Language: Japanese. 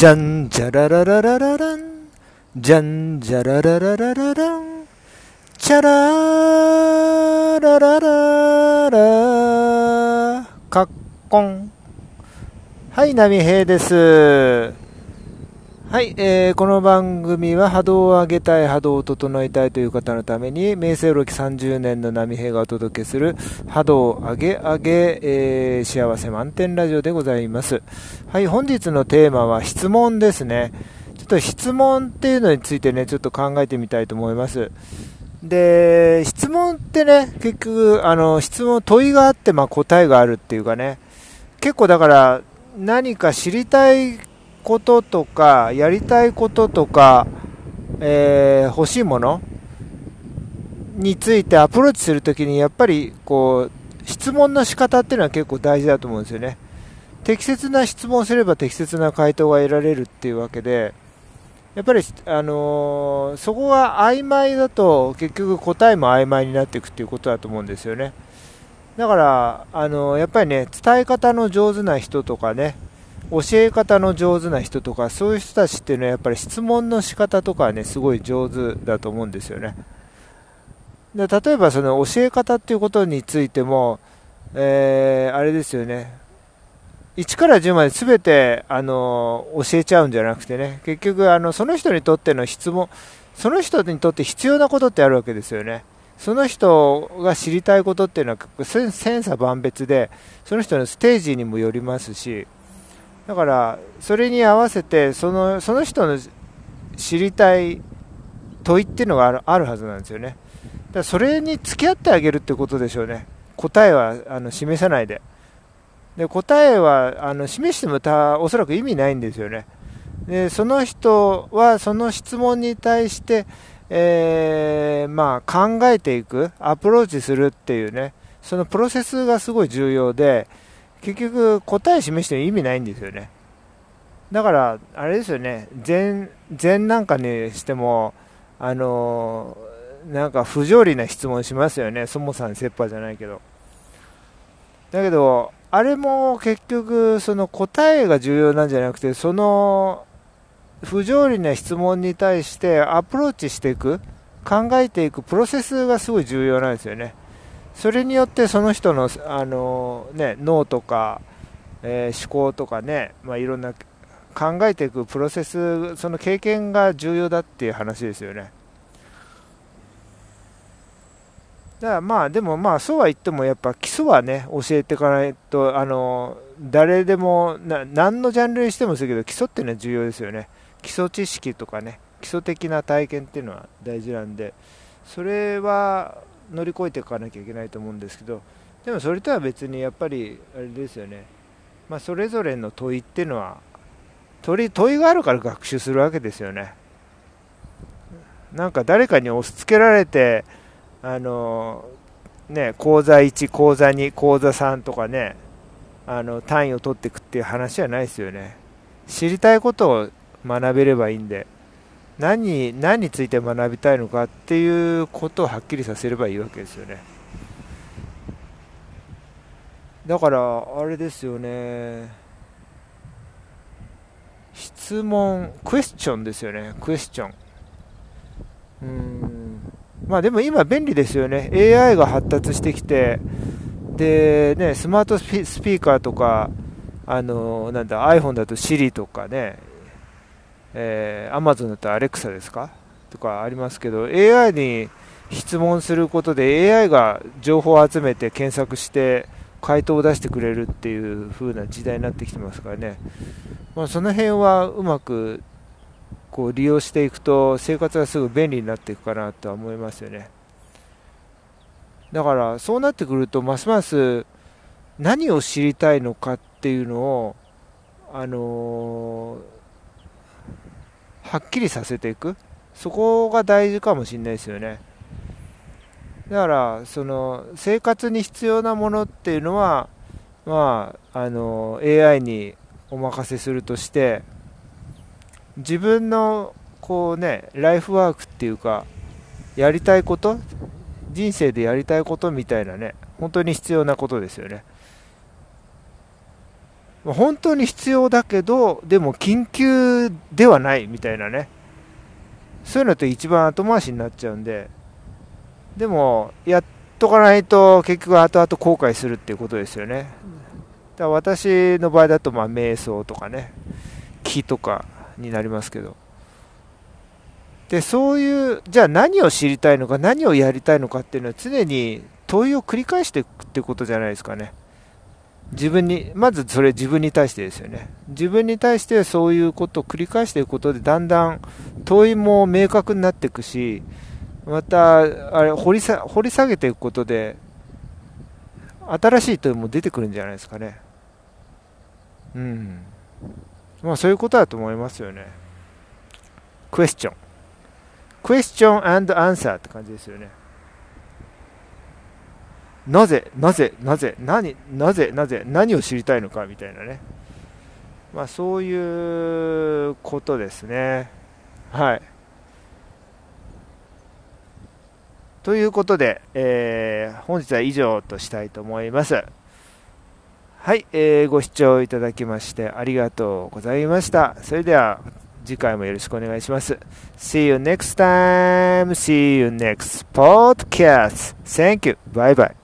じゃんじゃららららららん。じゃんじゃららららららん。チャラララララかっこん。はい、波平です。はい、えー、この番組は波動を上げたい、波動を整えたいという方のために、明清録30年の波平がお届けする波動を上げ上げ、えー、幸せ満点ラジオでございます。はい、本日のテーマは質問ですね。ちょっと質問っていうのについてね、ちょっと考えてみたいと思います。で、質問ってね、結局、あの、質問、問いがあって、まあ答えがあるっていうかね、結構だから、何か知りたいこととか、やりたいこととか、えー欲しいものについてアプローチするときに、やっぱり、こう、質問の仕方っていうのは結構大事だと思うんですよね。適切な質問をすれば適切な回答が得られるっていうわけで、やっぱり、あのーそこが曖昧だと結局答えも曖昧になっていくっていうことだと思うんですよね。だから、あのーやっぱりね、伝え方の上手な人とかね、教え方の上手な人とか、そういう人たちっていうのはやっぱり質問の仕方とかはね、すごい上手だと思うんですよね。で例えばその教え方っていうことについても、えーあれですよね、1から10まで全て、あの教えちゃうんじゃなくてね、結局あの、その人にとっての質問、その人にとって必要なことってあるわけですよね。その人が知りたいことっていうのは千差万別で、その人のステージにもよりますし、だから、それに合わせてその、その人の知りたい問いっていうのがあるはずなんですよね。だからそれに付き合ってあげるってことでしょうね。答えはあの示さないで。で答えはあの示してもたおそらく意味ないんですよね。でその人はその質問に対して、えーまあ、考えていく、アプローチするっていうね、そのプロセスがすごい重要で、結局答え示しても意味ないんですよね。だから、あれですよね、禅禅なんかにしても、あのーなんか不条理な質問しますよね、そもさん切羽じゃないけど。だけど、あれも結局、その答えが重要なんじゃなくて、その不条理な質問に対してアプローチしていく、考えていくプロセスがすごい重要なんですよね。それによってその人の、あのね、脳とか、えー思考とかね、まあ、いろんな考えていくプロセス、その経験が重要だっていう話ですよね。だからまあでもまあそうは言ってもやっぱ基礎はね教えていかないとあの誰でもな何のジャンルにしてもそうけど基礎っていうのは重要ですよね基礎知識とかね基礎的な体験っていうのは大事なんでそれは乗り越えていかなきゃいけないと思うんですけどでもそれとは別にやっぱりあれですよね。まあそれぞれの問いっていうのは問い問いがあるから学習するわけですよね。なんか誰かに押し付けられてあのね、講座1、講座2、講座3とかね、あの単位を取っていくっていう話じゃないですよね。知りたいことを学べればいいんで、何何について学びたいのかっていうことをはっきりさせればいいわけですよね。だから、あれですよね。質問、クエスチョンですよね、クエスチョン。うんまあでも今便利ですよね。AI が発達してきて、で、ね、スマートスピスピーカーとか、あの、なんだ、iPhone だと Siri とかね、えー、Amazon だと Alexa ですか？とかありますけど、AI に質問することで AI が情報を集めて検索して回答を出してくれるっていう風な時代になってきてますからね。まあ、その辺はうまくこう利用していくと生活がすぐ便利になっていくかなとは思いますよねだからそうなってくるとますます何を知りたいのかっていうのをあのーはっきりさせていく。そこが大事かもしれないですよね。だからその生活に必要なものっていうのはまああの AI にお任せするとして自分のこうねライフワークっていうかやりたいこと人生でやりたいことみたいなね本当に必要なことですよね。本当に必要だけど、でも緊急ではないみたいなね。そういうのって一番後回しになっちゃうんで、でも、やっとかないと結局後々後悔するっていうことですよね。だから私の場合だと、まあ、瞑想とかね、木とかになりますけど。で、そういう、じゃあ何を知りたいのか、何をやりたいのかっていうのは常に問いを繰り返していくってことじゃないですかね。自分に、まずそれ自分に対してですよね。自分に対してそういうことを繰り返していくことで、だんだん問いも明確になっていくし、また、あれ掘り、下げていくことで、新しい問いも出てくるんじゃないですかね。うん。まあそういうことだと思いますよね。クエスチョン。クエスチョンアンサーって感じですよね。なぜ、なぜ、なぜ、何、なぜ、なぜ、何を知りたいのかみたいなね。まあ、そういうことですね。はい。ということで、えー、本日は以上としたいと思います。はい、えー、ご視聴いただきましてありがとうございました。それでは次回もよろしくお願いします。See you next time. See you next podcast. Thank you. Bye bye.